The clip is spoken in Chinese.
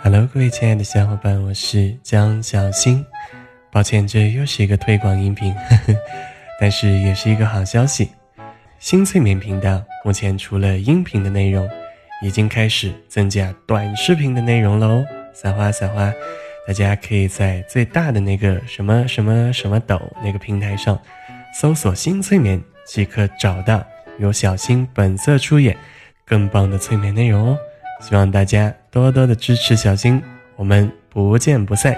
Hello，各位亲爱的小伙伴，我是江小新。抱歉，这又是一个推广音频，呵呵，但是也是一个好消息。新催眠频道目前除了音频的内容，已经开始增加短视频的内容喽。撒花撒花，大家可以在最大的那个什么什么什么抖那个平台上搜索“新催眠”，即可找到由小新本色出演更棒的催眠内容哦。希望大家多多的支持小新，我们不见不散。